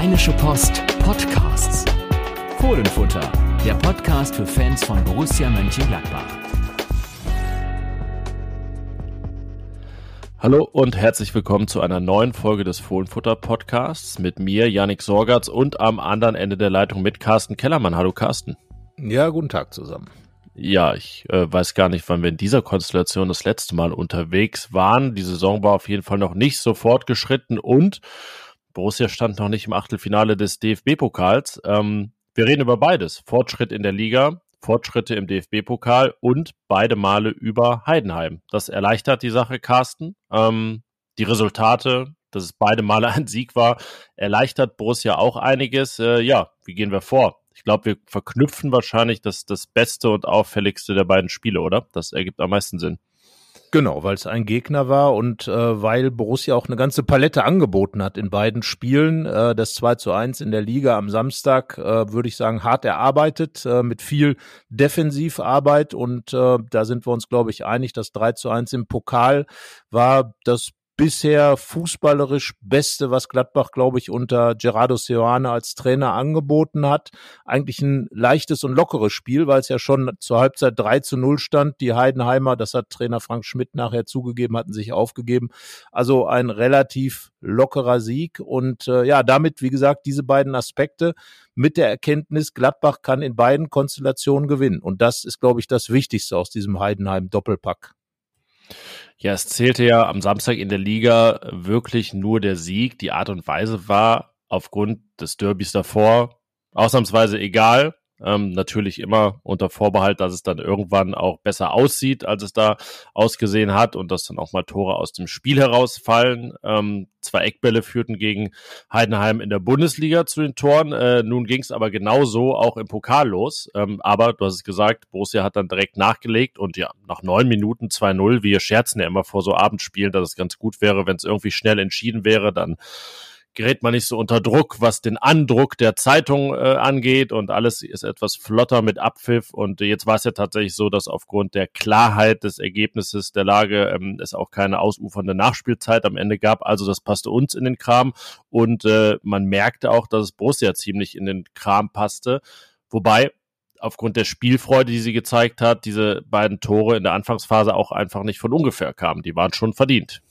Rheinische Post Podcasts. Fohlenfutter, der Podcast für Fans von Borussia Mönchengladbach. Hallo und herzlich willkommen zu einer neuen Folge des Fohlenfutter Podcasts mit mir, Yannick Sorgatz und am anderen Ende der Leitung mit Carsten Kellermann. Hallo Carsten. Ja, guten Tag zusammen. Ja, ich äh, weiß gar nicht, wann wir in dieser Konstellation das letzte Mal unterwegs waren. Die Saison war auf jeden Fall noch nicht so fortgeschritten und Borussia stand noch nicht im Achtelfinale des DFB-Pokals. Ähm, wir reden über beides. Fortschritt in der Liga, Fortschritte im DFB-Pokal und beide Male über Heidenheim. Das erleichtert die Sache, Carsten. Ähm, die Resultate, dass es beide Male ein Sieg war, erleichtert Borussia auch einiges. Äh, ja, wie gehen wir vor? Ich glaube, wir verknüpfen wahrscheinlich das, das Beste und Auffälligste der beiden Spiele, oder? Das ergibt am meisten Sinn. Genau, weil es ein Gegner war und äh, weil Borussia auch eine ganze Palette angeboten hat in beiden Spielen. Äh, das 2 zu 1 in der Liga am Samstag, äh, würde ich sagen, hart erarbeitet, äh, mit viel Defensivarbeit und äh, da sind wir uns, glaube ich, einig, das 3 zu 1 im Pokal war das bisher fußballerisch Beste, was Gladbach, glaube ich, unter Gerardo Seoane als Trainer angeboten hat. Eigentlich ein leichtes und lockeres Spiel, weil es ja schon zur Halbzeit 3 zu 0 stand. Die Heidenheimer, das hat Trainer Frank Schmidt nachher zugegeben, hatten sich aufgegeben. Also ein relativ lockerer Sieg. Und äh, ja, damit, wie gesagt, diese beiden Aspekte mit der Erkenntnis, Gladbach kann in beiden Konstellationen gewinnen. Und das ist, glaube ich, das Wichtigste aus diesem Heidenheim-Doppelpack. Ja, es zählte ja am Samstag in der Liga wirklich nur der Sieg. Die Art und Weise war aufgrund des Derbys davor ausnahmsweise egal. Ähm, natürlich immer unter Vorbehalt, dass es dann irgendwann auch besser aussieht, als es da ausgesehen hat und dass dann auch mal Tore aus dem Spiel herausfallen. Ähm, zwei Eckbälle führten gegen Heidenheim in der Bundesliga zu den Toren. Äh, nun ging es aber genauso auch im Pokal los. Ähm, aber du hast es gesagt, Borussia hat dann direkt nachgelegt und ja, nach neun Minuten 2-0. Wir scherzen ja immer vor so Abendspielen, dass es ganz gut wäre, wenn es irgendwie schnell entschieden wäre, dann gerät man nicht so unter Druck, was den Andruck der Zeitung äh, angeht und alles ist etwas flotter mit Abpfiff. Und jetzt war es ja tatsächlich so, dass aufgrund der Klarheit des Ergebnisses der Lage ähm, es auch keine ausufernde Nachspielzeit am Ende gab, also das passte uns in den Kram. Und äh, man merkte auch, dass es Borussia ziemlich in den Kram passte, wobei aufgrund der Spielfreude, die sie gezeigt hat, diese beiden Tore in der Anfangsphase auch einfach nicht von ungefähr kamen, die waren schon verdient.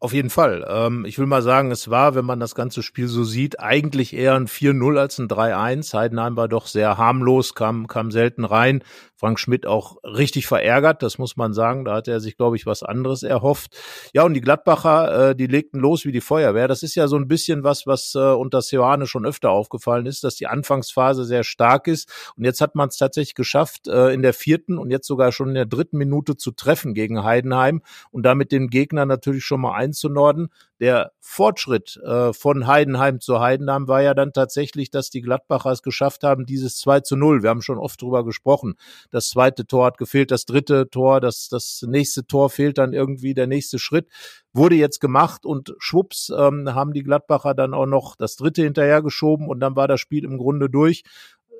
Auf jeden Fall. Ähm, ich will mal sagen, es war, wenn man das ganze Spiel so sieht, eigentlich eher ein 4-0 als ein 3-1. Heidenheim war doch sehr harmlos, kam, kam selten rein. Frank Schmidt auch richtig verärgert, das muss man sagen. Da hat er sich, glaube ich, was anderes erhofft. Ja, und die Gladbacher, äh, die legten los wie die Feuerwehr. Das ist ja so ein bisschen was, was äh, unter Seoane schon öfter aufgefallen ist, dass die Anfangsphase sehr stark ist. Und jetzt hat man es tatsächlich geschafft, äh, in der vierten und jetzt sogar schon in der dritten Minute zu treffen gegen Heidenheim und damit den Gegner natürlich schon mal einzunorden der Fortschritt äh, von Heidenheim zu Heidenheim war ja dann tatsächlich, dass die Gladbacher es geschafft haben, dieses 2 zu 0. Wir haben schon oft drüber gesprochen. Das zweite Tor hat gefehlt, das dritte Tor, das, das nächste Tor fehlt dann irgendwie, der nächste Schritt wurde jetzt gemacht und schwupps ähm, haben die Gladbacher dann auch noch das dritte hinterhergeschoben und dann war das Spiel im Grunde durch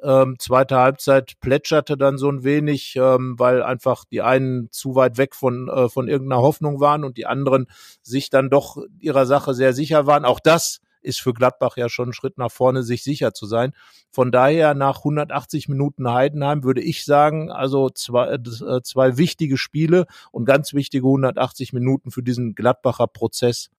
ähm, zweite Halbzeit plätscherte dann so ein wenig, ähm, weil einfach die einen zu weit weg von, äh, von irgendeiner Hoffnung waren und die anderen sich dann doch ihrer Sache sehr sicher waren. Auch das ist für Gladbach ja schon ein Schritt nach vorne, sich sicher zu sein. Von daher nach 180 Minuten Heidenheim würde ich sagen, also zwei, äh, zwei wichtige Spiele und ganz wichtige 180 Minuten für diesen Gladbacher Prozess.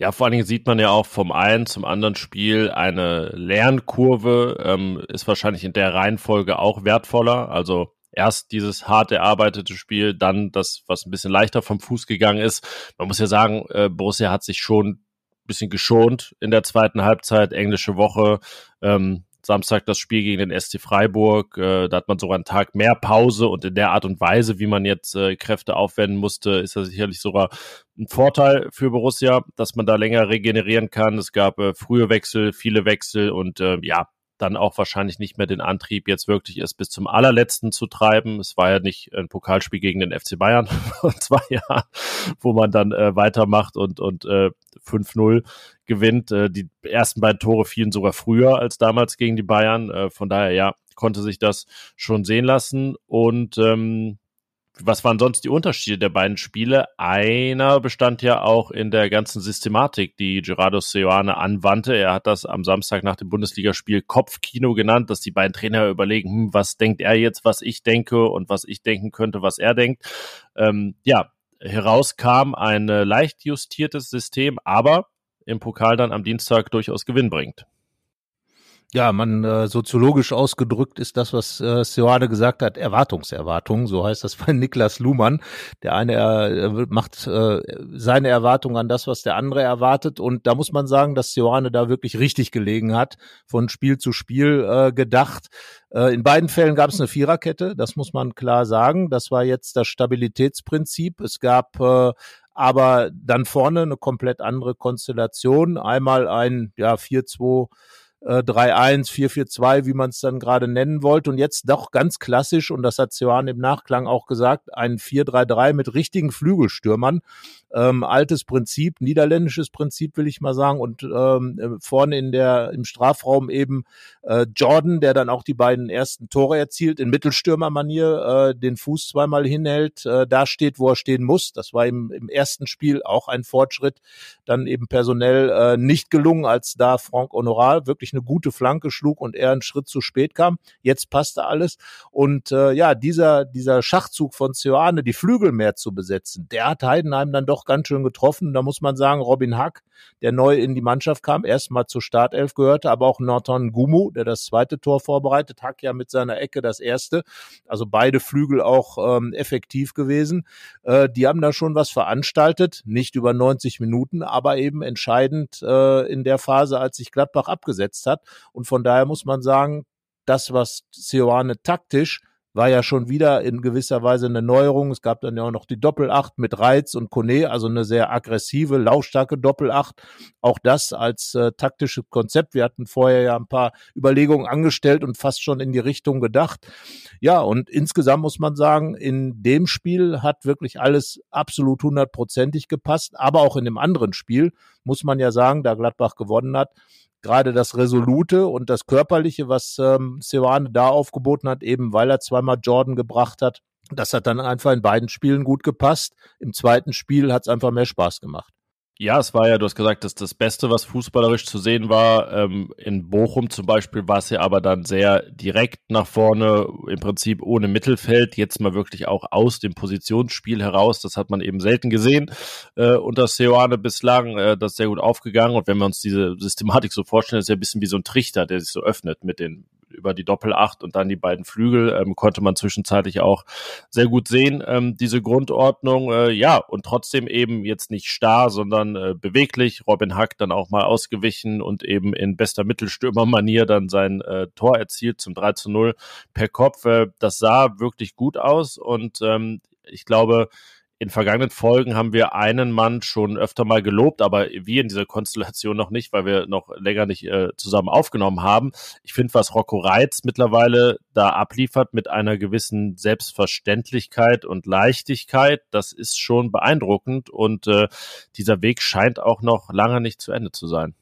Ja, vor allen Dingen sieht man ja auch vom einen zum anderen Spiel eine Lernkurve, ähm, ist wahrscheinlich in der Reihenfolge auch wertvoller. Also erst dieses hart erarbeitete Spiel, dann das, was ein bisschen leichter vom Fuß gegangen ist. Man muss ja sagen, äh, Borussia hat sich schon bisschen geschont in der zweiten Halbzeit, englische Woche. Ähm, Samstag das Spiel gegen den SC Freiburg. Äh, da hat man sogar einen Tag mehr Pause und in der Art und Weise, wie man jetzt äh, Kräfte aufwenden musste, ist das sicherlich sogar ein Vorteil für Borussia, dass man da länger regenerieren kann. Es gab äh, frühe Wechsel, viele Wechsel und äh, ja, dann auch wahrscheinlich nicht mehr den Antrieb, jetzt wirklich es bis zum allerletzten zu treiben. Es war ja nicht ein Pokalspiel gegen den FC Bayern vor zwei Jahren, wo man dann äh, weitermacht und, und äh, 5-0 gewinnt. Äh, die ersten beiden Tore fielen sogar früher als damals gegen die Bayern. Äh, von daher, ja, konnte sich das schon sehen lassen. Und ähm, was waren sonst die Unterschiede der beiden Spiele? Einer bestand ja auch in der ganzen Systematik, die Gerardo Seoane anwandte. Er hat das am Samstag nach dem Bundesligaspiel Kopfkino genannt, dass die beiden Trainer überlegen, hm, was denkt er jetzt, was ich denke und was ich denken könnte, was er denkt. Ähm, ja, herauskam ein äh, leicht justiertes System, aber im Pokal dann am Dienstag durchaus Gewinn bringt. Ja, man äh, soziologisch ausgedrückt ist das, was äh, Seoane gesagt hat, Erwartungserwartung. So heißt das bei Niklas Luhmann. Der eine äh, macht äh, seine Erwartung an das, was der andere erwartet. Und da muss man sagen, dass Seoane da wirklich richtig gelegen hat, von Spiel zu Spiel äh, gedacht. Äh, in beiden Fällen gab es eine Viererkette, das muss man klar sagen. Das war jetzt das Stabilitätsprinzip. Es gab äh, aber dann vorne eine komplett andere Konstellation. Einmal ein ja 4-2 äh, 3-1, 4-4-2, wie man es dann gerade nennen wollte. Und jetzt doch ganz klassisch, und das hat Johann im Nachklang auch gesagt, ein 4-3-3 mit richtigen Flügelstürmern ähm, altes Prinzip, niederländisches Prinzip, will ich mal sagen. Und ähm, äh, vorne in der im Strafraum eben äh, Jordan, der dann auch die beiden ersten Tore erzielt, in Mittelstürmermanier, äh, den Fuß zweimal hinhält, äh, da steht, wo er stehen muss. Das war im, im ersten Spiel auch ein Fortschritt, dann eben personell äh, nicht gelungen, als da Franck Honorat wirklich eine gute Flanke schlug und er einen Schritt zu spät kam. Jetzt passte alles. Und äh, ja, dieser, dieser Schachzug von Cioane, die Flügel mehr zu besetzen, der hat Heidenheim dann doch ganz schön getroffen. Da muss man sagen, Robin Hack, der neu in die Mannschaft kam, erstmal zur Startelf gehörte, aber auch Norton Gumu, der das zweite Tor vorbereitet, Hack ja mit seiner Ecke das erste. Also beide Flügel auch ähm, effektiv gewesen. Äh, die haben da schon was veranstaltet, nicht über 90 Minuten, aber eben entscheidend äh, in der Phase, als sich Gladbach abgesetzt hat. Und von daher muss man sagen, das, was Sioane taktisch war ja schon wieder in gewisser Weise eine Neuerung. Es gab dann ja auch noch die Doppelacht mit Reiz und Kone, also eine sehr aggressive, laufstarke Doppelacht. Auch das als äh, taktisches Konzept. Wir hatten vorher ja ein paar Überlegungen angestellt und fast schon in die Richtung gedacht. Ja, und insgesamt muss man sagen, in dem Spiel hat wirklich alles absolut hundertprozentig gepasst. Aber auch in dem anderen Spiel muss man ja sagen, da Gladbach gewonnen hat, gerade das Resolute und das Körperliche, was ähm, Seoane da aufgeboten hat, eben weil er zweimal Jordan gebracht hat. Das hat dann einfach in beiden Spielen gut gepasst. Im zweiten Spiel hat es einfach mehr Spaß gemacht. Ja, es war ja, du hast gesagt, dass das Beste, was fußballerisch zu sehen war. Ähm, in Bochum zum Beispiel war es ja aber dann sehr direkt nach vorne, im Prinzip ohne Mittelfeld, jetzt mal wirklich auch aus dem Positionsspiel heraus. Das hat man eben selten gesehen äh, unter Seoane bislang. Äh, das ist sehr gut aufgegangen. Und wenn wir uns diese Systematik so vorstellen, ist ja ein bisschen wie so ein Trichter, der sich so öffnet mit den über die Doppelacht und dann die beiden Flügel ähm, konnte man zwischenzeitlich auch sehr gut sehen, ähm, diese Grundordnung. Äh, ja, und trotzdem eben jetzt nicht starr, sondern äh, beweglich. Robin Hack dann auch mal ausgewichen und eben in bester Mittelstürmermanier dann sein äh, Tor erzielt zum 3 zu 0 per Kopf. Äh, das sah wirklich gut aus und ähm, ich glaube, in vergangenen Folgen haben wir einen Mann schon öfter mal gelobt, aber wir in dieser Konstellation noch nicht, weil wir noch länger nicht äh, zusammen aufgenommen haben. Ich finde, was Rocco Reitz mittlerweile da abliefert mit einer gewissen Selbstverständlichkeit und Leichtigkeit, das ist schon beeindruckend und äh, dieser Weg scheint auch noch lange nicht zu Ende zu sein.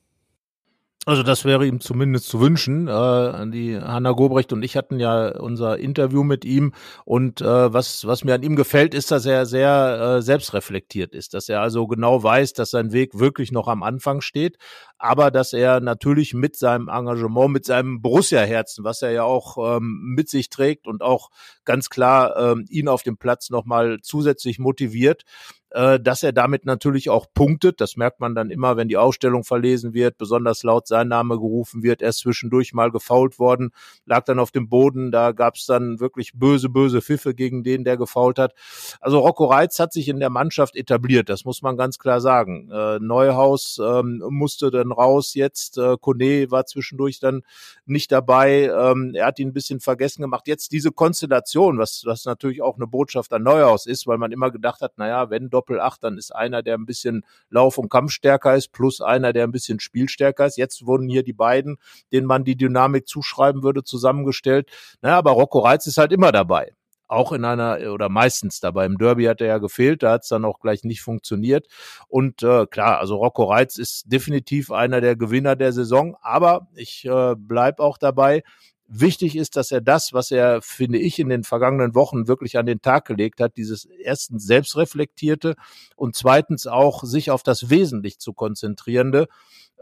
Also das wäre ihm zumindest zu wünschen. Äh, die Hanna Gobrecht und ich hatten ja unser Interview mit ihm. Und äh, was was mir an ihm gefällt, ist, dass er sehr äh, selbstreflektiert ist, dass er also genau weiß, dass sein Weg wirklich noch am Anfang steht, aber dass er natürlich mit seinem Engagement, mit seinem Borussia-Herzen, was er ja auch ähm, mit sich trägt und auch ganz klar ähm, ihn auf dem Platz nochmal zusätzlich motiviert, äh, dass er damit natürlich auch punktet. Das merkt man dann immer, wenn die Ausstellung verlesen wird, besonders laut sein Name gerufen wird. Er ist zwischendurch mal gefault worden, lag dann auf dem Boden. Da gab es dann wirklich böse, böse Pfiffe gegen den, der gefault hat. Also Rocco Reitz hat sich in der Mannschaft etabliert, das muss man ganz klar sagen. Äh, Neuhaus ähm, musste dann raus jetzt. Äh, Kone war zwischendurch dann nicht dabei. Ähm, er hat ihn ein bisschen vergessen gemacht. Jetzt diese Konstellation, was, was natürlich auch eine Botschaft an Neuhaus ist, weil man immer gedacht hat, naja, wenn Doppel 8, dann ist einer, der ein bisschen Lauf- und Kampfstärker ist, plus einer, der ein bisschen Spielstärker ist. Jetzt wurden hier die beiden, denen man die Dynamik zuschreiben würde, zusammengestellt. Naja, aber Rocco Reitz ist halt immer dabei auch in einer oder meistens dabei. Im Derby hat er ja gefehlt, da hat es dann auch gleich nicht funktioniert. Und äh, klar, also Rocco Reitz ist definitiv einer der Gewinner der Saison, aber ich äh, bleib auch dabei. Wichtig ist, dass er das, was er, finde ich, in den vergangenen Wochen wirklich an den Tag gelegt hat, dieses erstens selbstreflektierte und zweitens auch sich auf das Wesentlich zu konzentrierende,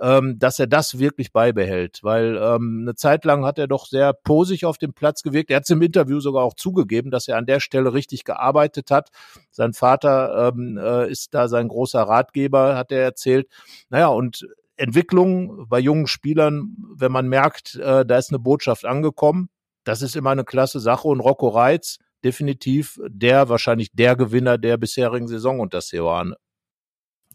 ähm, dass er das wirklich beibehält. Weil ähm, eine Zeit lang hat er doch sehr posig auf dem Platz gewirkt. Er hat es im Interview sogar auch zugegeben, dass er an der Stelle richtig gearbeitet hat. Sein Vater ähm, äh, ist da sein großer Ratgeber, hat er erzählt. Naja, und Entwicklung bei jungen Spielern, wenn man merkt, äh, da ist eine Botschaft angekommen, das ist immer eine klasse Sache. Und Rocco Reitz, definitiv der, wahrscheinlich der Gewinner der bisherigen Saison unter Seoane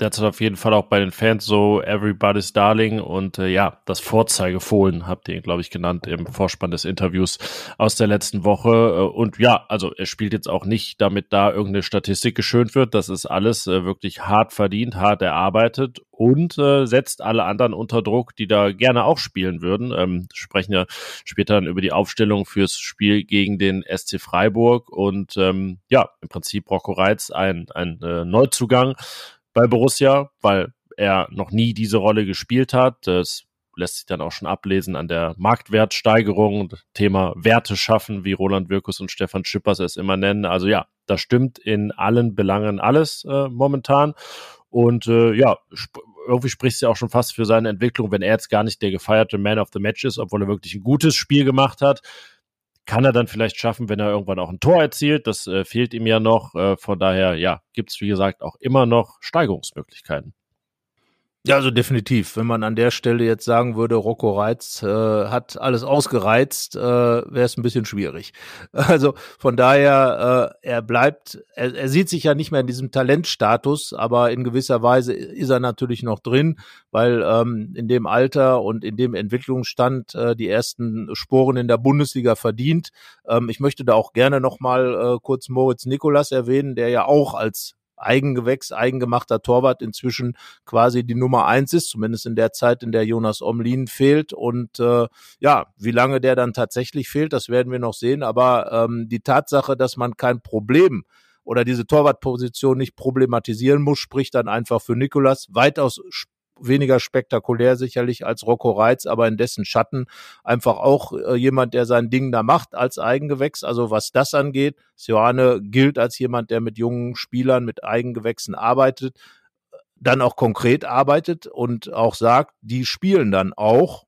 derzeit auf jeden Fall auch bei den Fans so Everybody's Darling und äh, ja, das Vorzeigefohlen habt ihr ihn, glaube ich, genannt im Vorspann des Interviews aus der letzten Woche. Äh, und ja, also er spielt jetzt auch nicht, damit da irgendeine Statistik geschönt wird. Das ist alles äh, wirklich hart verdient, hart erarbeitet und äh, setzt alle anderen unter Druck, die da gerne auch spielen würden. Ähm, sprechen ja später dann über die Aufstellung fürs Spiel gegen den SC Freiburg und ähm, ja, im Prinzip Rocco Reitz ein, ein äh, Neuzugang bei Borussia, weil er noch nie diese Rolle gespielt hat. Das lässt sich dann auch schon ablesen an der Marktwertsteigerung, Thema Werte schaffen, wie Roland Wirkus und Stefan Schippers es immer nennen. Also ja, das stimmt in allen Belangen alles äh, momentan. Und äh, ja, sp irgendwie spricht es ja auch schon fast für seine Entwicklung, wenn er jetzt gar nicht der gefeierte Man of the Match ist, obwohl er wirklich ein gutes Spiel gemacht hat kann er dann vielleicht schaffen, wenn er irgendwann auch ein Tor erzielt. Das äh, fehlt ihm ja noch. Äh, von daher, ja, gibt es, wie gesagt, auch immer noch Steigerungsmöglichkeiten. Ja, also definitiv. Wenn man an der Stelle jetzt sagen würde, Rocco Reitz äh, hat alles ausgereizt, äh, wäre es ein bisschen schwierig. Also von daher, äh, er bleibt, er, er sieht sich ja nicht mehr in diesem Talentstatus, aber in gewisser Weise ist er natürlich noch drin, weil ähm, in dem Alter und in dem Entwicklungsstand äh, die ersten Sporen in der Bundesliga verdient. Ähm, ich möchte da auch gerne nochmal äh, kurz Moritz Nikolas erwähnen, der ja auch als Eigengewächs, eigengemachter Torwart inzwischen quasi die Nummer eins ist, zumindest in der Zeit, in der Jonas Omlin fehlt. Und äh, ja, wie lange der dann tatsächlich fehlt, das werden wir noch sehen. Aber ähm, die Tatsache, dass man kein Problem oder diese Torwartposition nicht problematisieren muss, spricht dann einfach für Nikolas weitaus weniger spektakulär sicherlich als Rocco Reitz, aber in dessen Schatten einfach auch äh, jemand, der sein Ding da macht als Eigengewächs. Also was das angeht, Sioane gilt als jemand, der mit jungen Spielern, mit Eigengewächsen arbeitet, dann auch konkret arbeitet und auch sagt, die spielen dann auch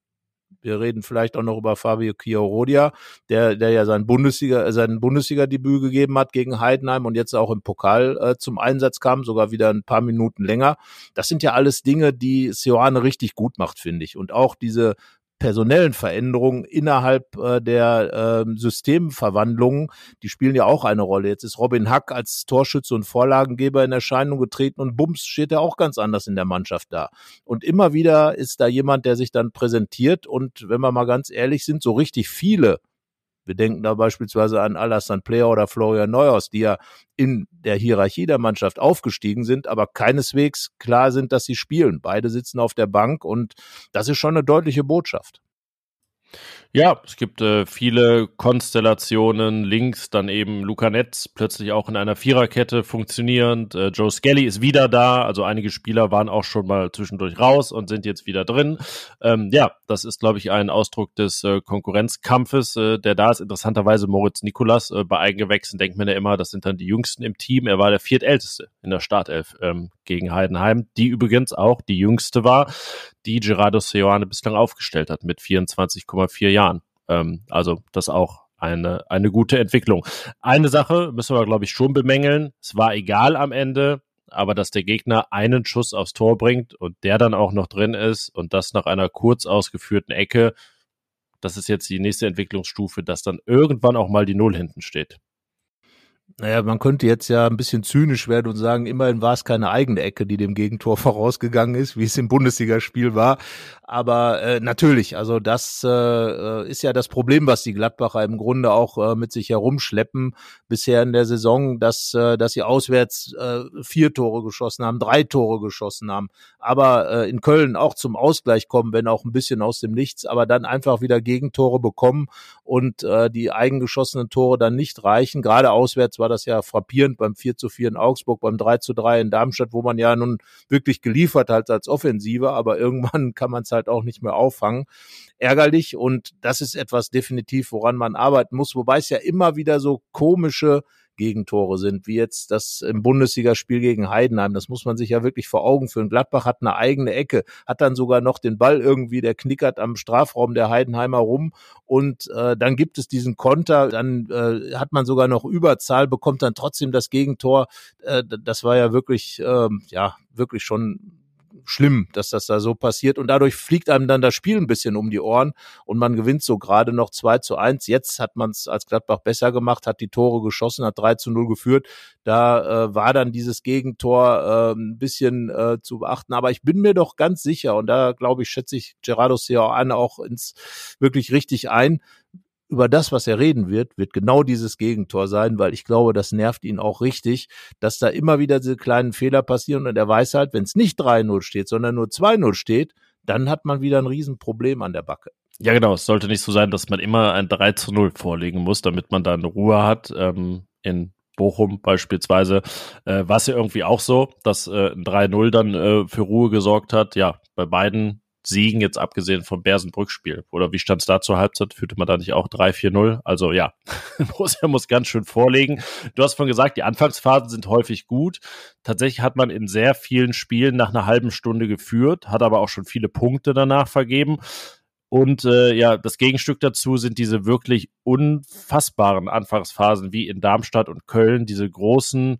wir reden vielleicht auch noch über Fabio Chiorodia, der, der ja sein Bundesliga, sein Bundesliga-Debüt gegeben hat gegen Heidenheim und jetzt auch im Pokal äh, zum Einsatz kam, sogar wieder ein paar Minuten länger. Das sind ja alles Dinge, die Sioane richtig gut macht, finde ich. Und auch diese personellen Veränderungen innerhalb äh, der äh, Systemverwandlungen, die spielen ja auch eine Rolle. Jetzt ist Robin Hack als Torschütze und Vorlagengeber in Erscheinung getreten und bums steht er auch ganz anders in der Mannschaft da. Und immer wieder ist da jemand, der sich dann präsentiert und wenn wir mal ganz ehrlich sind, so richtig viele wir denken da beispielsweise an Alassane Player oder Florian Neuhaus, die ja in der Hierarchie der Mannschaft aufgestiegen sind, aber keineswegs klar sind, dass sie spielen. Beide sitzen auf der Bank und das ist schon eine deutliche Botschaft. Ja, es gibt äh, viele Konstellationen. Links dann eben Luca Netz, plötzlich auch in einer Viererkette funktionierend. Äh, Joe Skelly ist wieder da. Also einige Spieler waren auch schon mal zwischendurch raus und sind jetzt wieder drin. Ähm, ja, das ist, glaube ich, ein Ausdruck des äh, Konkurrenzkampfes, äh, der da ist. Interessanterweise Moritz Nikolas äh, bei Eigengewächsen denkt man ja immer, das sind dann die Jüngsten im Team. Er war der viertälteste in der Startelf ähm, gegen Heidenheim, die übrigens auch die Jüngste war, die Gerardo Seoane bislang aufgestellt hat mit 24,4 Jahren. Ähm, also das auch eine, eine gute Entwicklung. Eine Sache müssen wir, glaube ich, schon bemängeln. Es war egal am Ende. aber dass der Gegner einen Schuss aufs Tor bringt und der dann auch noch drin ist und das nach einer kurz ausgeführten Ecke, das ist jetzt die nächste Entwicklungsstufe, dass dann irgendwann auch mal die Null hinten steht. Naja, man könnte jetzt ja ein bisschen zynisch werden und sagen, immerhin war es keine eigene Ecke, die dem Gegentor vorausgegangen ist, wie es im Bundesligaspiel war. Aber äh, natürlich, also das äh, ist ja das Problem, was die Gladbacher im Grunde auch äh, mit sich herumschleppen bisher in der Saison, dass, äh, dass sie auswärts äh, vier Tore geschossen haben, drei Tore geschossen haben, aber äh, in Köln auch zum Ausgleich kommen, wenn auch ein bisschen aus dem Nichts, aber dann einfach wieder Gegentore bekommen und äh, die eigengeschossenen Tore dann nicht reichen. Gerade auswärts war das ja frappierend beim 4 zu 4 in Augsburg, beim 3 zu 3 in Darmstadt, wo man ja nun wirklich geliefert hat als Offensive, aber irgendwann kann man es halt auch nicht mehr auffangen. Ärgerlich und das ist etwas definitiv, woran man arbeiten muss, wobei es ja immer wieder so komische Gegentore sind, wie jetzt das im Bundesligaspiel gegen Heidenheim. Das muss man sich ja wirklich vor Augen führen. Gladbach hat eine eigene Ecke, hat dann sogar noch den Ball irgendwie, der knickert am Strafraum der Heidenheimer rum und äh, dann gibt es diesen Konter, dann äh, hat man sogar noch Überzahl, bekommt dann trotzdem das Gegentor. Äh, das war ja wirklich, äh, ja, wirklich schon schlimm, dass das da so passiert. Und dadurch fliegt einem dann das Spiel ein bisschen um die Ohren und man gewinnt so gerade noch 2 zu 1. Jetzt hat man es als Gladbach besser gemacht, hat die Tore geschossen, hat 3 zu 0 geführt. Da äh, war dann dieses Gegentor äh, ein bisschen äh, zu beachten. Aber ich bin mir doch ganz sicher, und da glaube ich, schätze ich Gerardo Seoane auch ins wirklich richtig ein, über das, was er reden wird, wird genau dieses Gegentor sein, weil ich glaube, das nervt ihn auch richtig, dass da immer wieder diese kleinen Fehler passieren und er weiß halt, wenn es nicht 3-0 steht, sondern nur 2-0 steht, dann hat man wieder ein Riesenproblem an der Backe. Ja, genau. Es sollte nicht so sein, dass man immer ein 3 zu 0 vorlegen muss, damit man dann Ruhe hat. Ähm, in Bochum beispielsweise äh, war es ja irgendwie auch so, dass äh, ein 3-0 dann äh, für Ruhe gesorgt hat. Ja, bei beiden Siegen, jetzt abgesehen vom Bersenbrück-Spiel. Oder wie stand es da zur Halbzeit? Führte man da nicht auch 3-4-0? Also ja, Borussia muss ganz schön vorlegen. Du hast vorhin gesagt, die Anfangsphasen sind häufig gut. Tatsächlich hat man in sehr vielen Spielen nach einer halben Stunde geführt, hat aber auch schon viele Punkte danach vergeben. Und äh, ja, das Gegenstück dazu sind diese wirklich unfassbaren Anfangsphasen wie in Darmstadt und Köln, diese großen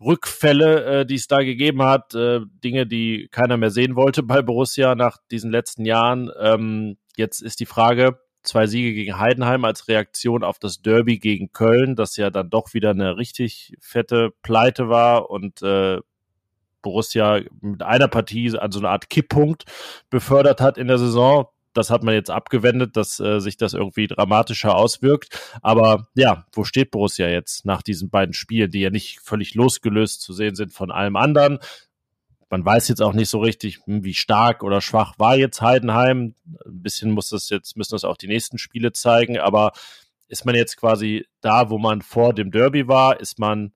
Rückfälle, äh, die es da gegeben hat, äh, Dinge, die keiner mehr sehen wollte bei Borussia nach diesen letzten Jahren. Ähm, jetzt ist die Frage, zwei Siege gegen Heidenheim als Reaktion auf das Derby gegen Köln, das ja dann doch wieder eine richtig fette Pleite war und äh, Borussia mit einer Partie an so eine Art Kipppunkt befördert hat in der Saison das hat man jetzt abgewendet, dass äh, sich das irgendwie dramatischer auswirkt. Aber ja, wo steht Borussia jetzt nach diesen beiden Spielen, die ja nicht völlig losgelöst zu sehen sind von allem anderen? Man weiß jetzt auch nicht so richtig, hm, wie stark oder schwach war jetzt Heidenheim. Ein bisschen muss das jetzt, müssen das auch die nächsten Spiele zeigen, aber ist man jetzt quasi da, wo man vor dem Derby war? Ist man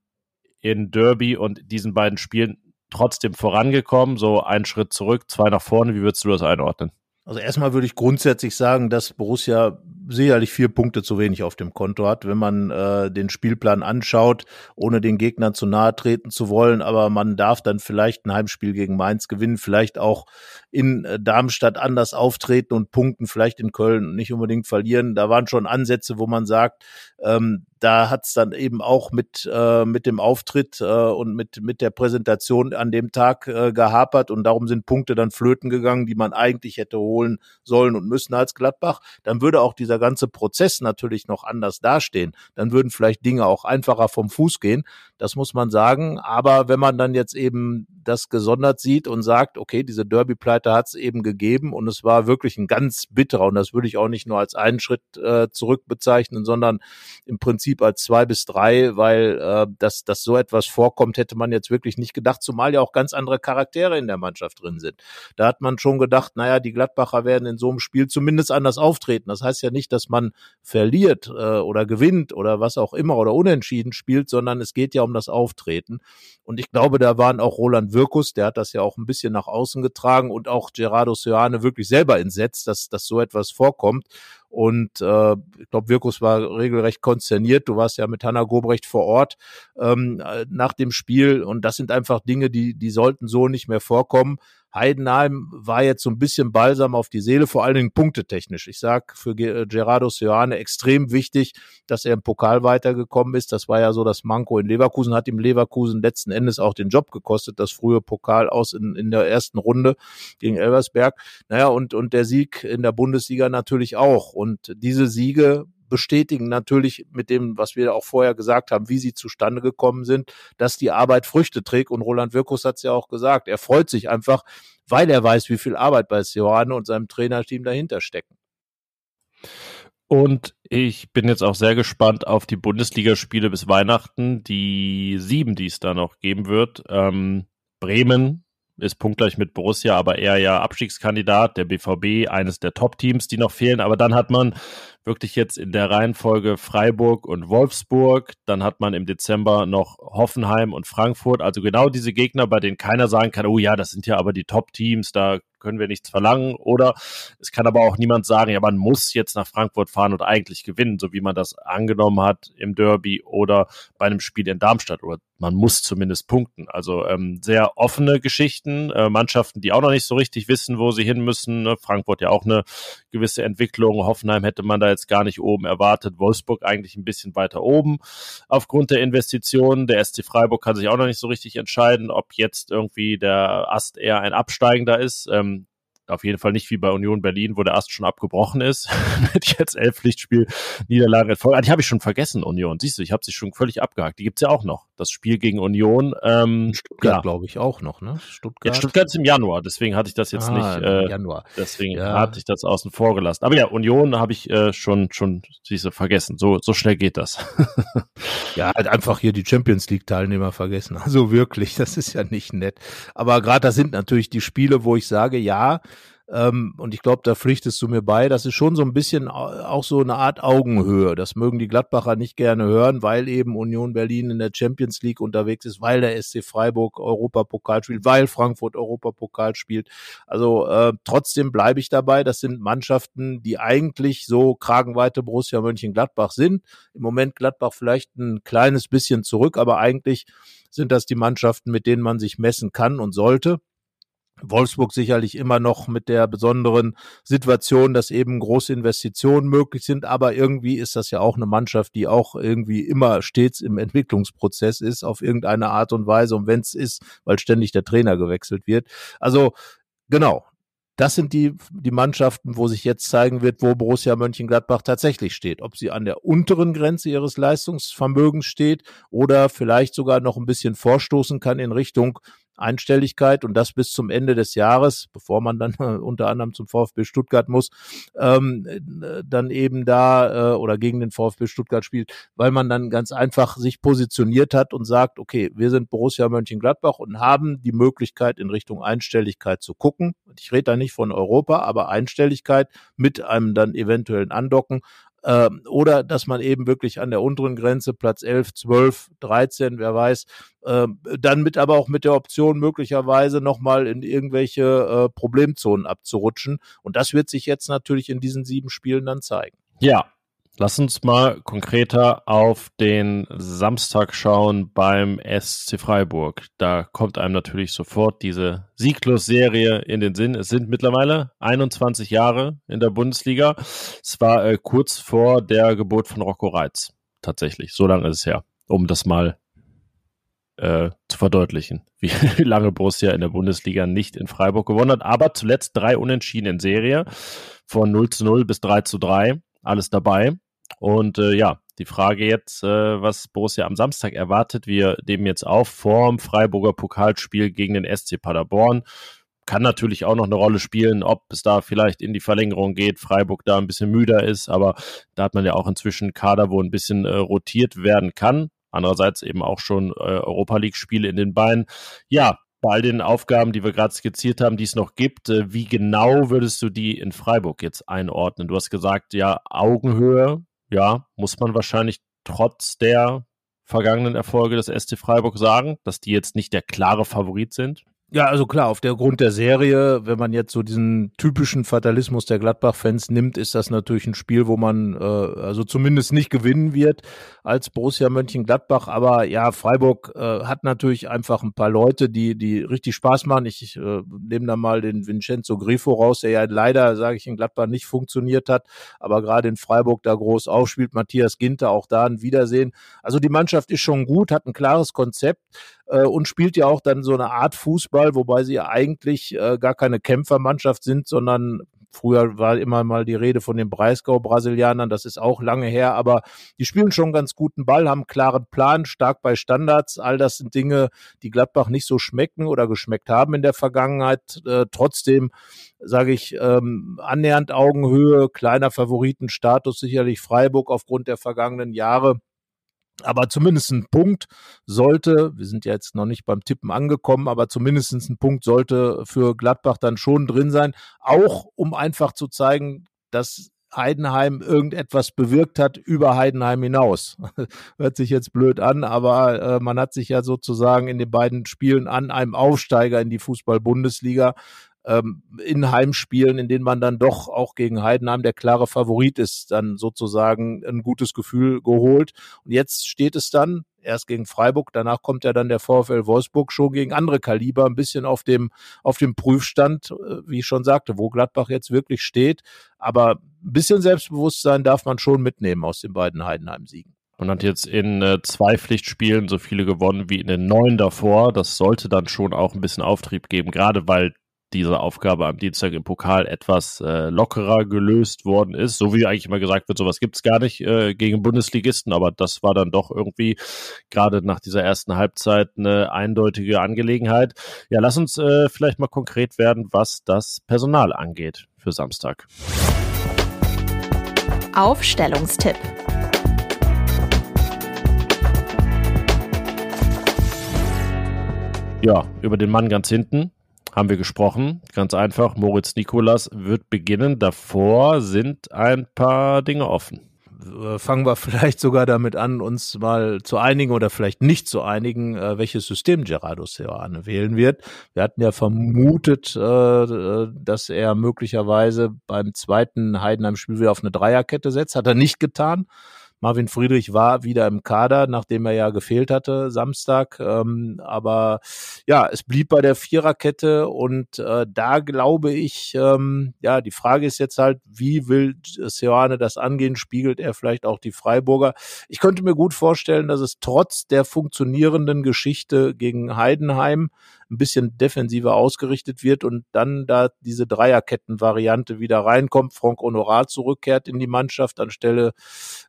in Derby und diesen beiden Spielen trotzdem vorangekommen? So ein Schritt zurück, zwei nach vorne. Wie würdest du das einordnen? Also erstmal würde ich grundsätzlich sagen, dass Borussia sicherlich vier Punkte zu wenig auf dem Konto hat, wenn man äh, den Spielplan anschaut, ohne den Gegnern zu nahe treten zu wollen. Aber man darf dann vielleicht ein Heimspiel gegen Mainz gewinnen, vielleicht auch in äh, Darmstadt anders auftreten und punkten, vielleicht in Köln nicht unbedingt verlieren. Da waren schon Ansätze, wo man sagt, ähm, da hat's dann eben auch mit, äh, mit dem Auftritt äh, und mit, mit der Präsentation an dem Tag äh, gehapert und darum sind Punkte dann flöten gegangen, die man eigentlich hätte holen sollen und müssen als Gladbach. Dann würde auch dieser ganze Prozess natürlich noch anders dastehen. Dann würden vielleicht Dinge auch einfacher vom Fuß gehen. Das muss man sagen. Aber wenn man dann jetzt eben das gesondert sieht und sagt, okay, diese Derby-Pleite hat's eben gegeben und es war wirklich ein ganz bitterer und das würde ich auch nicht nur als einen Schritt äh, zurück bezeichnen, sondern im Prinzip als zwei bis drei, weil äh, dass, dass so etwas vorkommt, hätte man jetzt wirklich nicht gedacht, zumal ja auch ganz andere Charaktere in der Mannschaft drin sind. Da hat man schon gedacht, naja, die Gladbacher werden in so einem Spiel zumindest anders auftreten. Das heißt ja nicht, dass man verliert äh, oder gewinnt oder was auch immer oder unentschieden spielt, sondern es geht ja um das Auftreten. Und ich glaube, da waren auch Roland Wirkus, der hat das ja auch ein bisschen nach außen getragen und auch Gerardo Seoane wirklich selber entsetzt, dass, dass so etwas vorkommt. Und äh, ich glaube, Wirkus war regelrecht konzerniert. Du warst ja mit Hanna Gobrecht vor Ort ähm, nach dem Spiel. Und das sind einfach Dinge, die, die sollten so nicht mehr vorkommen. Heidenheim war jetzt so ein bisschen balsam auf die Seele, vor allen Dingen punktetechnisch. Ich sag für äh, Gerardo Seoane extrem wichtig, dass er im Pokal weitergekommen ist. Das war ja so das Manko in Leverkusen, hat ihm Leverkusen letzten Endes auch den Job gekostet, das frühe Pokal aus in, in der ersten Runde gegen Elversberg. Naja, und, und der Sieg in der Bundesliga natürlich auch. Und diese Siege bestätigen natürlich mit dem, was wir auch vorher gesagt haben, wie sie zustande gekommen sind, dass die Arbeit Früchte trägt. Und Roland Wirkus hat es ja auch gesagt. Er freut sich einfach, weil er weiß, wie viel Arbeit bei Sioane und seinem Trainerteam dahinter stecken. Und ich bin jetzt auch sehr gespannt auf die Bundesligaspiele bis Weihnachten, die sieben, die es da noch geben wird. Ähm, Bremen ist punktgleich mit Borussia, aber eher ja Abstiegskandidat, der BVB, eines der Top-Teams, die noch fehlen. Aber dann hat man wirklich jetzt in der Reihenfolge Freiburg und Wolfsburg. Dann hat man im Dezember noch Hoffenheim und Frankfurt. Also genau diese Gegner, bei denen keiner sagen kann, oh ja, das sind ja aber die Top-Teams, da können wir nichts verlangen. Oder es kann aber auch niemand sagen, ja, man muss jetzt nach Frankfurt fahren und eigentlich gewinnen, so wie man das angenommen hat im Derby oder bei einem Spiel in Darmstadt. Oder man muss zumindest punkten. Also ähm, sehr offene Geschichten, äh, Mannschaften, die auch noch nicht so richtig wissen, wo sie hin müssen. Ne? Frankfurt ja auch eine gewisse Entwicklung. Hoffenheim hätte man da jetzt gar nicht oben erwartet. Wolfsburg eigentlich ein bisschen weiter oben aufgrund der Investitionen. Der SC Freiburg kann sich auch noch nicht so richtig entscheiden, ob jetzt irgendwie der Ast eher ein absteigender ist. Ähm, auf jeden Fall nicht wie bei Union Berlin, wo der Ast schon abgebrochen ist. Mit jetzt elf Pflichtspiel Niederlage. Ah, die habe ich schon vergessen, Union. Siehst du, ich habe sie schon völlig abgehakt. Die gibt's ja auch noch. Das Spiel gegen Union. Ähm, Stuttgart, ja. glaube ich, auch noch, ne? Stuttgart. Ja, Stuttgart ist im Januar, deswegen hatte ich das jetzt ah, nicht. Äh, Januar. Deswegen ja. hatte ich das außen vor gelassen. Aber ja, Union habe ich äh, schon, schon, siehst du, vergessen. So, so schnell geht das. ja, halt einfach hier die Champions League-Teilnehmer vergessen. Also wirklich, das ist ja nicht nett. Aber gerade das sind natürlich die Spiele, wo ich sage, ja, ähm, und ich glaube, da pflichtest du mir bei. Das ist schon so ein bisschen auch so eine Art Augenhöhe. Das mögen die Gladbacher nicht gerne hören, weil eben Union Berlin in der Champions League unterwegs ist, weil der SC Freiburg Europapokal spielt, weil Frankfurt Europapokal spielt. Also äh, trotzdem bleibe ich dabei. Das sind Mannschaften, die eigentlich so kragenweite Borussia Mönchengladbach sind. Im Moment Gladbach vielleicht ein kleines bisschen zurück, aber eigentlich sind das die Mannschaften, mit denen man sich messen kann und sollte. Wolfsburg sicherlich immer noch mit der besonderen Situation, dass eben große Investitionen möglich sind, aber irgendwie ist das ja auch eine Mannschaft, die auch irgendwie immer stets im Entwicklungsprozess ist, auf irgendeine Art und Weise. Und wenn es ist, weil ständig der Trainer gewechselt wird. Also genau, das sind die, die Mannschaften, wo sich jetzt zeigen wird, wo Borussia Mönchengladbach tatsächlich steht. Ob sie an der unteren Grenze ihres Leistungsvermögens steht oder vielleicht sogar noch ein bisschen vorstoßen kann in Richtung Einstelligkeit und das bis zum Ende des Jahres, bevor man dann unter anderem zum VfB Stuttgart muss, ähm, dann eben da äh, oder gegen den VfB Stuttgart spielt, weil man dann ganz einfach sich positioniert hat und sagt, okay, wir sind Borussia Mönchengladbach und haben die Möglichkeit in Richtung Einstelligkeit zu gucken. Ich rede da nicht von Europa, aber Einstelligkeit mit einem dann eventuellen Andocken äh, oder dass man eben wirklich an der unteren Grenze Platz 11, 12, 13, wer weiß, äh, dann mit aber auch mit der Option möglicherweise nochmal in irgendwelche äh, Problemzonen abzurutschen. Und das wird sich jetzt natürlich in diesen sieben Spielen dann zeigen. Ja, Lass uns mal konkreter auf den Samstag schauen beim SC Freiburg. Da kommt einem natürlich sofort diese Sieglos-Serie in den Sinn. Es sind mittlerweile 21 Jahre in der Bundesliga. Es war äh, kurz vor der Geburt von Rocco Reitz. Tatsächlich. So lange ist es her, um das mal äh, zu verdeutlichen, wie, lange Borussia in der Bundesliga nicht in Freiburg gewonnen hat. Aber zuletzt drei Unentschieden in Serie von 0 zu 0 bis 3 zu 3. Alles dabei. Und äh, ja, die Frage jetzt, äh, was Borussia am Samstag erwartet. Wir nehmen jetzt auf vorm Freiburger Pokalspiel gegen den SC Paderborn. Kann natürlich auch noch eine Rolle spielen, ob es da vielleicht in die Verlängerung geht, Freiburg da ein bisschen müder ist, aber da hat man ja auch inzwischen Kader, wo ein bisschen äh, rotiert werden kann. Andererseits eben auch schon äh, Europa League-Spiele in den Beinen. Ja, bei all den Aufgaben, die wir gerade skizziert haben, die es noch gibt, äh, wie genau würdest du die in Freiburg jetzt einordnen? Du hast gesagt, ja, Augenhöhe ja, muss man wahrscheinlich trotz der vergangenen Erfolge des SC Freiburg sagen, dass die jetzt nicht der klare Favorit sind? Ja, also klar, auf der Grund der Serie, wenn man jetzt so diesen typischen Fatalismus der Gladbach-Fans nimmt, ist das natürlich ein Spiel, wo man äh, also zumindest nicht gewinnen wird als Borussia Mönchengladbach. Aber ja, Freiburg äh, hat natürlich einfach ein paar Leute, die die richtig Spaß machen. Ich äh, nehme da mal den Vincenzo Grifo raus, der ja leider, sage ich, in Gladbach nicht funktioniert hat, aber gerade in Freiburg da groß aufspielt. Matthias Ginter auch da ein Wiedersehen. Also die Mannschaft ist schon gut, hat ein klares Konzept äh, und spielt ja auch dann so eine Art Fußball, wobei sie eigentlich äh, gar keine Kämpfermannschaft sind, sondern Früher war immer mal die Rede von den Breisgau-Brasilianern, das ist auch lange her, aber die spielen schon ganz guten Ball, haben einen klaren Plan, stark bei Standards. All das sind Dinge, die Gladbach nicht so schmecken oder geschmeckt haben in der Vergangenheit. Äh, trotzdem sage ich, ähm, annähernd Augenhöhe, kleiner Favoritenstatus sicherlich Freiburg aufgrund der vergangenen Jahre. Aber zumindest ein Punkt sollte, wir sind ja jetzt noch nicht beim Tippen angekommen, aber zumindest ein Punkt sollte für Gladbach dann schon drin sein. Auch um einfach zu zeigen, dass Heidenheim irgendetwas bewirkt hat über Heidenheim hinaus. Hört sich jetzt blöd an, aber äh, man hat sich ja sozusagen in den beiden Spielen an einem Aufsteiger in die Fußball-Bundesliga ähm, in Heimspielen, in denen man dann doch auch gegen Heidenheim der klare Favorit ist, dann sozusagen ein gutes Gefühl geholt. Und jetzt steht es dann erst gegen Freiburg, danach kommt ja dann der VfL Wolfsburg schon gegen andere Kaliber, ein bisschen auf dem, auf dem Prüfstand, äh, wie ich schon sagte, wo Gladbach jetzt wirklich steht. Aber ein bisschen Selbstbewusstsein darf man schon mitnehmen aus den beiden Heidenheim-Siegen. Man hat jetzt in äh, zwei Pflichtspielen so viele gewonnen wie in den neun davor. Das sollte dann schon auch ein bisschen Auftrieb geben, gerade weil diese Aufgabe am Dienstag im Pokal etwas äh, lockerer gelöst worden ist. So wie eigentlich immer gesagt wird, sowas gibt's gar nicht äh, gegen Bundesligisten, aber das war dann doch irgendwie gerade nach dieser ersten Halbzeit eine eindeutige Angelegenheit. Ja, lass uns äh, vielleicht mal konkret werden, was das Personal angeht für Samstag. Aufstellungstipp. Ja, über den Mann ganz hinten haben wir gesprochen. Ganz einfach, Moritz Nikolas wird beginnen. Davor sind ein paar Dinge offen. Äh, fangen wir vielleicht sogar damit an, uns mal zu einigen oder vielleicht nicht zu einigen, äh, welches System Gerardo Seoane wählen wird. Wir hatten ja vermutet, äh, dass er möglicherweise beim zweiten Heidenheim-Spiel wieder auf eine Dreierkette setzt. Hat er nicht getan. Marvin Friedrich war wieder im Kader, nachdem er ja gefehlt hatte Samstag. Ähm, aber ja, es blieb bei der Viererkette und äh, da glaube ich, ähm, ja, die Frage ist jetzt halt, wie will Seoane das angehen? Spiegelt er vielleicht auch die Freiburger? Ich könnte mir gut vorstellen, dass es trotz der funktionierenden Geschichte gegen Heidenheim ein bisschen defensiver ausgerichtet wird und dann da diese Dreierketten-Variante wieder reinkommt, Frank Honorar zurückkehrt in die Mannschaft anstelle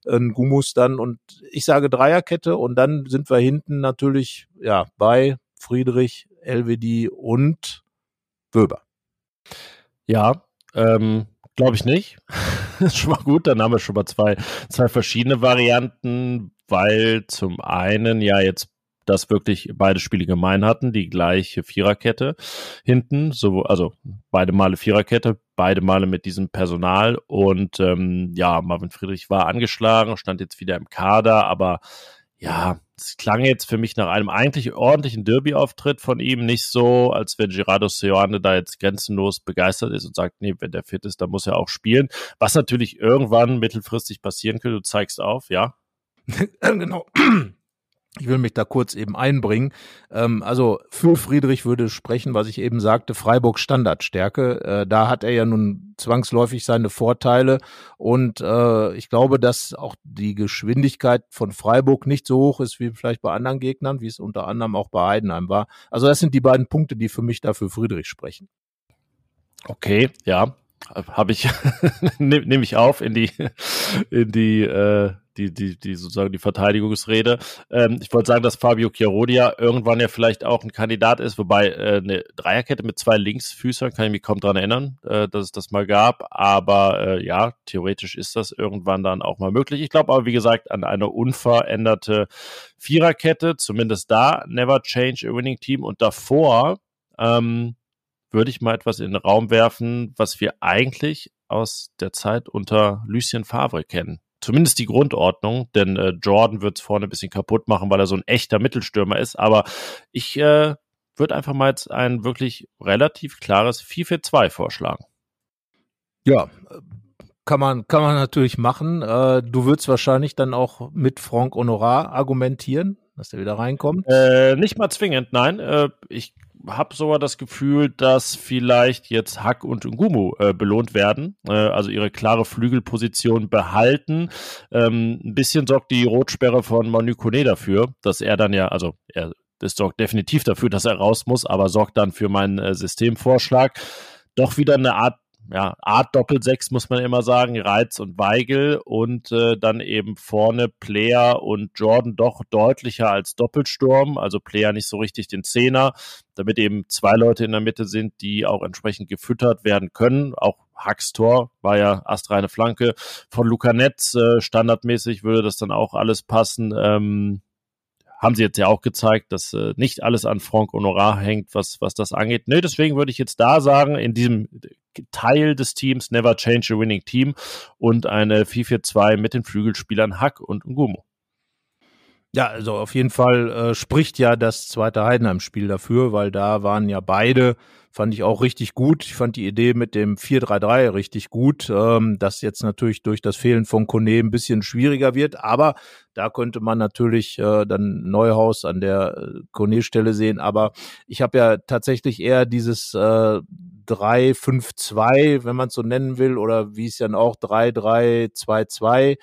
äh, Gumus dann und ich sage Dreierkette und dann sind wir hinten natürlich ja bei Friedrich, LWD und Wöber. Ja, ähm, glaube ich nicht. ist schon mal gut, dann haben wir schon mal zwei, zwei verschiedene Varianten, weil zum einen ja jetzt das wirklich beide Spiele gemein hatten, die gleiche Viererkette hinten, so, also beide Male Viererkette, beide Male mit diesem Personal und ähm, ja, Marvin Friedrich war angeschlagen, stand jetzt wieder im Kader, aber ja, es klang jetzt für mich nach einem eigentlich ordentlichen Derby-Auftritt von ihm, nicht so, als wenn Gerardo Seoane da jetzt grenzenlos begeistert ist und sagt, nee, wenn der fit ist, dann muss er auch spielen. Was natürlich irgendwann mittelfristig passieren könnte, du zeigst auf, ja? genau. Ich will mich da kurz eben einbringen. Ähm, also für Friedrich würde sprechen, was ich eben sagte, Freiburg Standardstärke. Äh, da hat er ja nun zwangsläufig seine Vorteile und äh, ich glaube, dass auch die Geschwindigkeit von Freiburg nicht so hoch ist wie vielleicht bei anderen Gegnern, wie es unter anderem auch bei Heidenheim war. Also das sind die beiden Punkte, die für mich da für Friedrich sprechen. Okay, ja, habe ich nehme nehm ich auf in die in die äh, die, die, die sozusagen die Verteidigungsrede. Ähm, ich wollte sagen, dass Fabio Chiarodia irgendwann ja vielleicht auch ein Kandidat ist, wobei äh, eine Dreierkette mit zwei Linksfüßern, kann ich mich kaum dran erinnern, äh, dass es das mal gab. Aber äh, ja, theoretisch ist das irgendwann dann auch mal möglich. Ich glaube aber, wie gesagt, an eine unveränderte Viererkette, zumindest da, never change a winning team. Und davor ähm, würde ich mal etwas in den Raum werfen, was wir eigentlich aus der Zeit unter Lucien Favre kennen zumindest die Grundordnung, denn äh, Jordan wird es vorne ein bisschen kaputt machen, weil er so ein echter Mittelstürmer ist. Aber ich äh, würde einfach mal jetzt ein wirklich relativ klares 4-4-2 vorschlagen. Ja, kann man, kann man natürlich machen. Äh, du würdest wahrscheinlich dann auch mit Franck Honorar argumentieren, dass der wieder reinkommt. Äh, nicht mal zwingend, nein. Äh, ich habe sogar das Gefühl, dass vielleicht jetzt Hack und Ngumu äh, belohnt werden, äh, also ihre klare Flügelposition behalten. Ähm, ein bisschen sorgt die Rotsperre von Manu Kone dafür, dass er dann ja, also er das sorgt definitiv dafür, dass er raus muss, aber sorgt dann für meinen äh, Systemvorschlag. Doch wieder eine Art ja, Art Doppelsechs muss man immer sagen, Reiz und Weigel und äh, dann eben vorne Player und Jordan doch deutlicher als Doppelsturm, also Player nicht so richtig den Zehner, damit eben zwei Leute in der Mitte sind, die auch entsprechend gefüttert werden können. Auch Hacks Tor war ja astreine Flanke von Luca Netz, äh, standardmäßig würde das dann auch alles passen. Ähm, haben sie jetzt ja auch gezeigt, dass äh, nicht alles an Franck Honorar hängt, was, was das angeht. Nee, deswegen würde ich jetzt da sagen, in diesem Teil des Teams Never Change a Winning Team und eine 4-4-2 mit den Flügelspielern Hack und Ngumo. Ja, also auf jeden Fall äh, spricht ja das zweite Heidenheim-Spiel dafür, weil da waren ja beide, fand ich auch richtig gut. Ich fand die Idee mit dem 4-3-3 richtig gut, ähm, das jetzt natürlich durch das Fehlen von Kone ein bisschen schwieriger wird, aber da könnte man natürlich äh, dann Neuhaus an der äh, Kone-Stelle sehen, aber ich habe ja tatsächlich eher dieses äh, 3-5-2, wenn man es so nennen will, oder wie es dann auch 3-3-2-2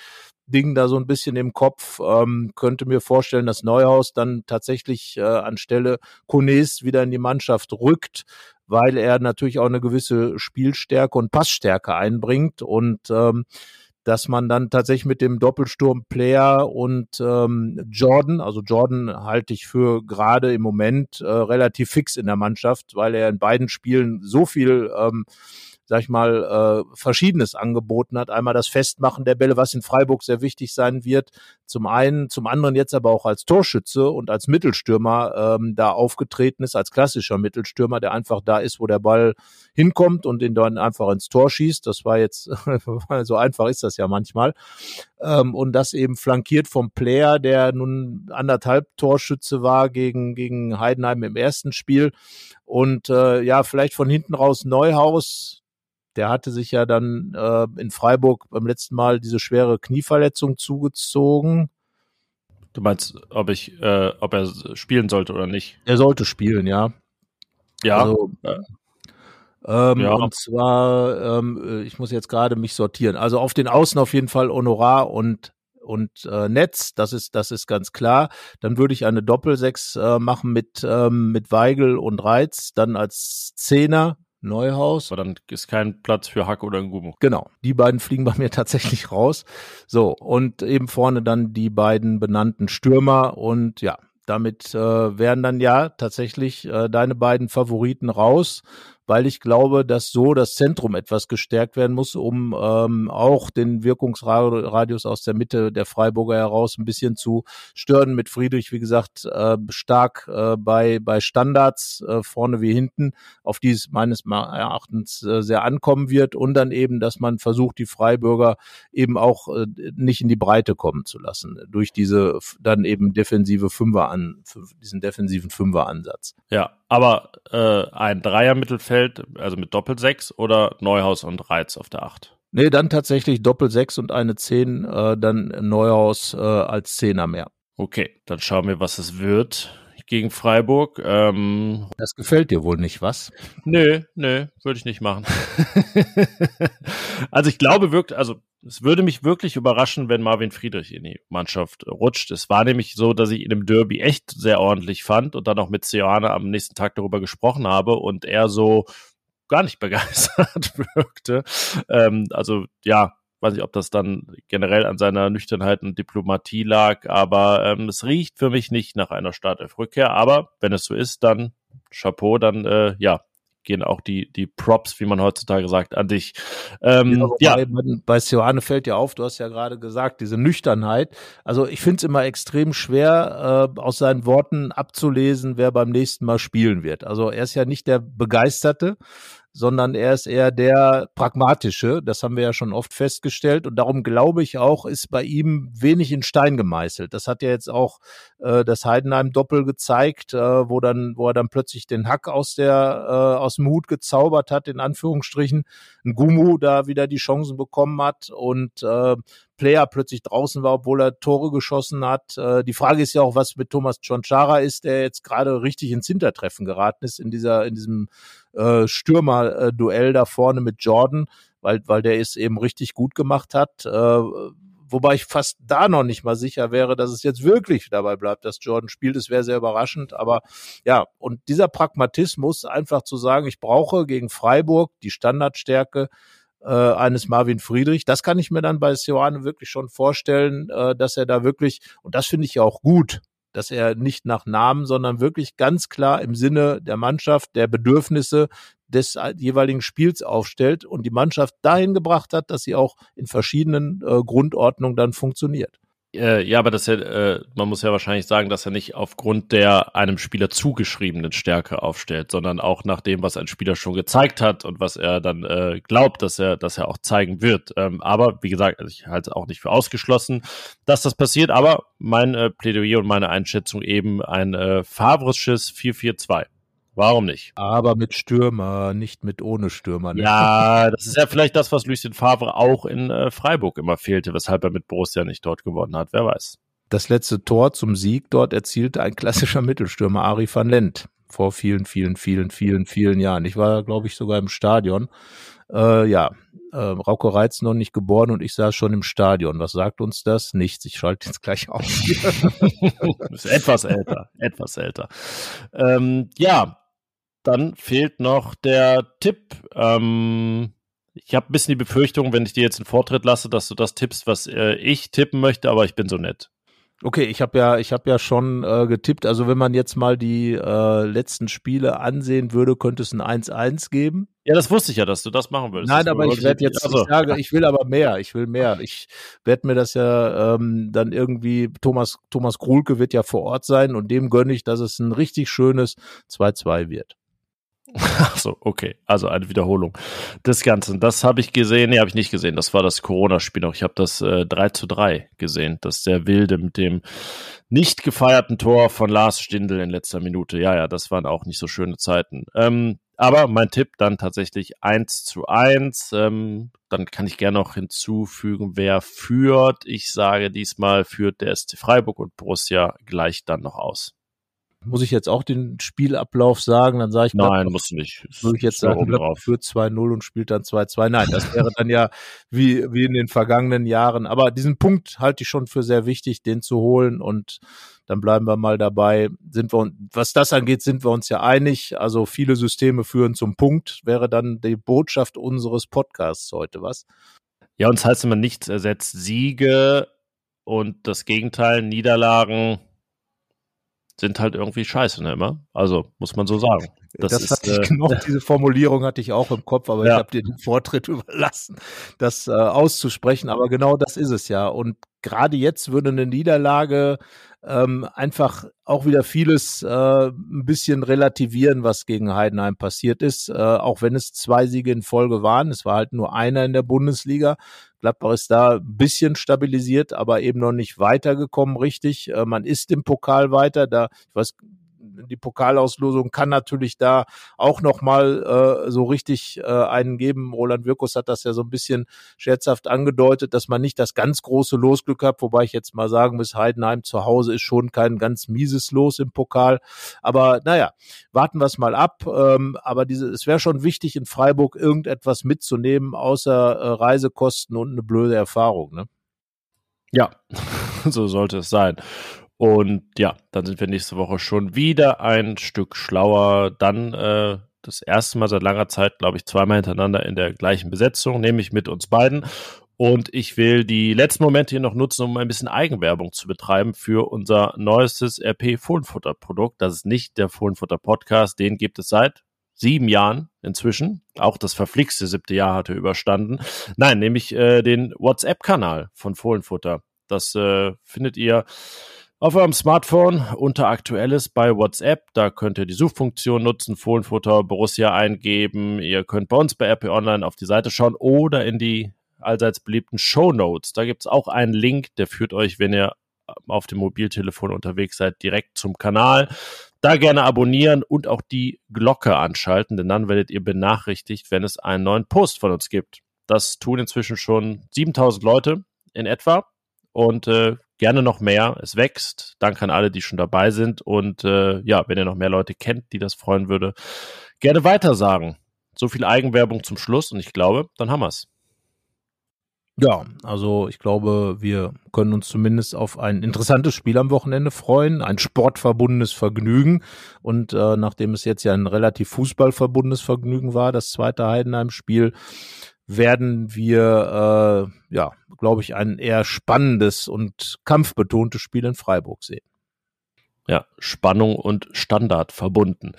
Ding da so ein bisschen im Kopf. Ähm, könnte mir vorstellen, dass Neuhaus dann tatsächlich äh, anstelle Kunes wieder in die Mannschaft rückt, weil er natürlich auch eine gewisse Spielstärke und Passstärke einbringt und ähm, dass man dann tatsächlich mit dem Doppelsturm Player und ähm, Jordan, also Jordan halte ich für gerade im Moment äh, relativ fix in der Mannschaft, weil er in beiden Spielen so viel ähm, sag ich mal, äh, Verschiedenes angeboten hat. Einmal das Festmachen der Bälle, was in Freiburg sehr wichtig sein wird. Zum einen, zum anderen jetzt aber auch als Torschütze und als Mittelstürmer ähm, da aufgetreten ist, als klassischer Mittelstürmer, der einfach da ist, wo der Ball hinkommt und den dann einfach ins Tor schießt. Das war jetzt, so einfach ist das ja manchmal. Ähm, und das eben flankiert vom Player, der nun anderthalb Torschütze war gegen, gegen Heidenheim im ersten Spiel. Und äh, ja, vielleicht von hinten raus Neuhaus, der hatte sich ja dann äh, in Freiburg beim letzten Mal diese schwere Knieverletzung zugezogen. Du meinst, ob ich, äh, ob er spielen sollte oder nicht? Er sollte spielen, ja. Ja. Also, äh, ähm, ja. Und zwar, ähm, ich muss jetzt gerade mich sortieren. Also auf den Außen auf jeden Fall Honorar und und äh, Netz, das ist das ist ganz klar. Dann würde ich eine Doppelsechs äh, machen mit ähm, mit Weigel und Reiz, dann als Zehner Neuhaus. Aber dann ist kein Platz für Hack oder Ngumo. Genau, die beiden fliegen bei mir tatsächlich raus. So, und eben vorne dann die beiden benannten Stürmer und ja, damit äh, wären dann ja tatsächlich äh, deine beiden Favoriten raus weil ich glaube, dass so das Zentrum etwas gestärkt werden muss, um ähm, auch den Wirkungsradius aus der Mitte der Freiburger heraus ein bisschen zu stören. Mit Friedrich, wie gesagt, äh, stark äh, bei, bei Standards äh, vorne wie hinten, auf die es meines Erachtens äh, sehr ankommen wird und dann eben, dass man versucht, die Freiburger eben auch äh, nicht in die Breite kommen zu lassen durch diese dann eben defensive Fünfer an, diesen defensiven Fünfer-Ansatz. Ja, aber äh, ein Dreier-Mittelfeld, also mit Doppelsechs oder Neuhaus und Reiz auf der Acht? Nee, dann tatsächlich Doppelsechs und eine Zehn, äh, dann Neuhaus äh, als Zehner mehr. Okay, dann schauen wir, was es wird gegen Freiburg. Ähm, das gefällt dir wohl nicht, was? Nö, nö, würde ich nicht machen. also ich glaube wirklich, also es würde mich wirklich überraschen, wenn Marvin Friedrich in die Mannschaft rutscht. Es war nämlich so, dass ich ihn im Derby echt sehr ordentlich fand und dann auch mit Ceoane am nächsten Tag darüber gesprochen habe und er so gar nicht begeistert wirkte. Ähm, also ja, weiß nicht, ob das dann generell an seiner Nüchternheit und Diplomatie lag, aber ähm, es riecht für mich nicht nach einer Startelf-Rückkehr. Aber wenn es so ist, dann Chapeau, dann äh, ja, gehen auch die, die Props, wie man heutzutage sagt, an dich. Ähm, ja, ja. Bei, bei Sioane fällt ja auf, du hast ja gerade gesagt, diese Nüchternheit. Also ich finde es immer extrem schwer, äh, aus seinen Worten abzulesen, wer beim nächsten Mal spielen wird. Also er ist ja nicht der Begeisterte, sondern er ist eher der pragmatische. Das haben wir ja schon oft festgestellt. Und darum glaube ich auch, ist bei ihm wenig in Stein gemeißelt. Das hat ja jetzt auch äh, das Heidenheim-Doppel gezeigt, äh, wo dann, wo er dann plötzlich den Hack aus der äh, aus dem Hut gezaubert hat, in Anführungsstrichen, ein Gumu da wieder die Chancen bekommen hat und äh, Player plötzlich draußen war, obwohl er Tore geschossen hat. Äh, die Frage ist ja auch, was mit Thomas Chonchara ist, der jetzt gerade richtig ins Hintertreffen geraten ist in dieser, in diesem äh, Stürmer-Duell da vorne mit Jordan, weil, weil der es eben richtig gut gemacht hat. Äh, wobei ich fast da noch nicht mal sicher wäre, dass es jetzt wirklich dabei bleibt, dass Jordan spielt. Es wäre sehr überraschend. Aber ja, und dieser Pragmatismus, einfach zu sagen, ich brauche gegen Freiburg die Standardstärke, äh, eines Marvin Friedrich. Das kann ich mir dann bei Sioane wirklich schon vorstellen, äh, dass er da wirklich, und das finde ich ja auch gut, dass er nicht nach Namen, sondern wirklich ganz klar im Sinne der Mannschaft, der Bedürfnisse des jeweiligen Spiels aufstellt und die Mannschaft dahin gebracht hat, dass sie auch in verschiedenen äh, Grundordnungen dann funktioniert. Äh, ja, aber das äh, man muss ja wahrscheinlich sagen, dass er nicht aufgrund der einem Spieler zugeschriebenen Stärke aufstellt, sondern auch nach dem, was ein Spieler schon gezeigt hat und was er dann äh, glaubt, dass er, dass er auch zeigen wird. Ähm, aber wie gesagt, also ich halte auch nicht für ausgeschlossen, dass das passiert. Aber mein äh, Plädoyer und meine Einschätzung eben ein äh, Favres-Schiss 4-4-2. Warum nicht? Aber mit Stürmer, nicht mit ohne Stürmer. Ne? Ja, das ist ja vielleicht das, was Lucien Favre auch in äh, Freiburg immer fehlte, weshalb er mit Borussia nicht dort gewonnen hat. Wer weiß. Das letzte Tor zum Sieg dort erzielte ein klassischer Mittelstürmer, Ari van Lent, vor vielen, vielen, vielen, vielen, vielen Jahren. Ich war, glaube ich, sogar im Stadion. Äh, ja, äh, Rauko Reitz noch nicht geboren und ich saß schon im Stadion. Was sagt uns das? Nichts. Ich schalte jetzt gleich auf. ist etwas älter, etwas älter. Ähm, ja, dann fehlt noch der Tipp. Ähm, ich habe ein bisschen die Befürchtung, wenn ich dir jetzt einen Vortritt lasse, dass du das tippst, was äh, ich tippen möchte, aber ich bin so nett. Okay, ich habe ja, ich habe ja schon äh, getippt. Also wenn man jetzt mal die äh, letzten Spiele ansehen würde, könnte es ein 1-1 geben. Ja, das wusste ich ja, dass du das machen würdest. Nein, aber ich werde jetzt, also, ich sage, ich will aber mehr, ich will mehr. Ich werde mir das ja ähm, dann irgendwie, Thomas, Thomas Krulke wird ja vor Ort sein und dem gönne ich, dass es ein richtig schönes 2-2 wird. Achso, okay. Also eine Wiederholung des Ganzen. Das habe ich gesehen. Nee, habe ich nicht gesehen. Das war das Corona-Spiel noch. Ich habe das äh, 3 zu 3 gesehen. Das sehr wilde mit dem nicht gefeierten Tor von Lars Stindl in letzter Minute. Ja, ja, das waren auch nicht so schöne Zeiten. Ähm, aber mein Tipp dann tatsächlich 1 zu 1. Ähm, dann kann ich gerne noch hinzufügen, wer führt. Ich sage diesmal führt der SC Freiburg und Borussia gleich dann noch aus. Muss ich jetzt auch den Spielablauf sagen? Dann sage ich, nein, muss nicht. Würde ich jetzt sagen, Gladbach führt 2-0 und spielt dann 2-2. Nein, das wäre dann ja wie, wie in den vergangenen Jahren. Aber diesen Punkt halte ich schon für sehr wichtig, den zu holen und dann bleiben wir mal dabei. Sind wir, was das angeht, sind wir uns ja einig. Also viele Systeme führen zum Punkt, wäre dann die Botschaft unseres Podcasts heute, was? Ja, uns heißt immer nichts ersetzt Siege und das Gegenteil, Niederlagen sind halt irgendwie scheiße, ne, immer. Also, muss man so sagen. Das, das ist, hatte ich äh, genau, diese Formulierung hatte ich auch im Kopf, aber ja. ich habe dir den Vortritt überlassen, das äh, auszusprechen. Aber genau das ist es ja. Und gerade jetzt würde eine Niederlage ähm, einfach auch wieder vieles äh, ein bisschen relativieren, was gegen Heidenheim passiert ist. Äh, auch wenn es zwei Siege in Folge waren, es war halt nur einer in der Bundesliga. Gladbach ist da ein bisschen stabilisiert, aber eben noch nicht weitergekommen, richtig. Äh, man ist im Pokal weiter. Da, ich weiß die Pokalauslosung kann natürlich da auch nochmal äh, so richtig äh, einen geben. Roland Wirkus hat das ja so ein bisschen scherzhaft angedeutet, dass man nicht das ganz große Losglück hat, wobei ich jetzt mal sagen muss, Heidenheim zu Hause ist schon kein ganz mieses Los im Pokal. Aber naja, warten wir es mal ab. Ähm, aber diese, es wäre schon wichtig, in Freiburg irgendetwas mitzunehmen, außer äh, Reisekosten und eine blöde Erfahrung. Ne? Ja, so sollte es sein. Und ja, dann sind wir nächste Woche schon wieder ein Stück schlauer. Dann äh, das erste Mal seit langer Zeit, glaube ich, zweimal hintereinander in der gleichen Besetzung, nämlich mit uns beiden. Und ich will die letzten Momente hier noch nutzen, um ein bisschen Eigenwerbung zu betreiben für unser neuestes RP Fohlenfutter Produkt. Das ist nicht der Fohlenfutter Podcast, den gibt es seit sieben Jahren inzwischen. Auch das verflixte siebte Jahr hatte überstanden. Nein, nämlich äh, den WhatsApp-Kanal von Fohlenfutter. Das äh, findet ihr auf eurem Smartphone unter Aktuelles bei WhatsApp. Da könnt ihr die Suchfunktion nutzen, Fohlenfutter Borussia eingeben. Ihr könnt bei uns bei RP Online auf die Seite schauen oder in die allseits beliebten Show Notes. Da gibt es auch einen Link, der führt euch, wenn ihr auf dem Mobiltelefon unterwegs seid, direkt zum Kanal. Da gerne abonnieren und auch die Glocke anschalten, denn dann werdet ihr benachrichtigt, wenn es einen neuen Post von uns gibt. Das tun inzwischen schon 7000 Leute in etwa und äh, gerne noch mehr. Es wächst. Danke an alle, die schon dabei sind. Und äh, ja, wenn ihr noch mehr Leute kennt, die das freuen würde, gerne weitersagen. So viel Eigenwerbung zum Schluss und ich glaube, dann haben wir's. Ja, also ich glaube, wir können uns zumindest auf ein interessantes Spiel am Wochenende freuen, ein sportverbundenes Vergnügen. Und äh, nachdem es jetzt ja ein relativ fußballverbundenes Vergnügen war, das zweite Heidenheim-Spiel, werden wir, äh, ja, glaube ich, ein eher spannendes und kampfbetontes Spiel in Freiburg sehen. Ja, Spannung und Standard verbunden.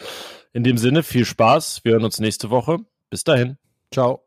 In dem Sinne, viel Spaß. Wir hören uns nächste Woche. Bis dahin. Ciao.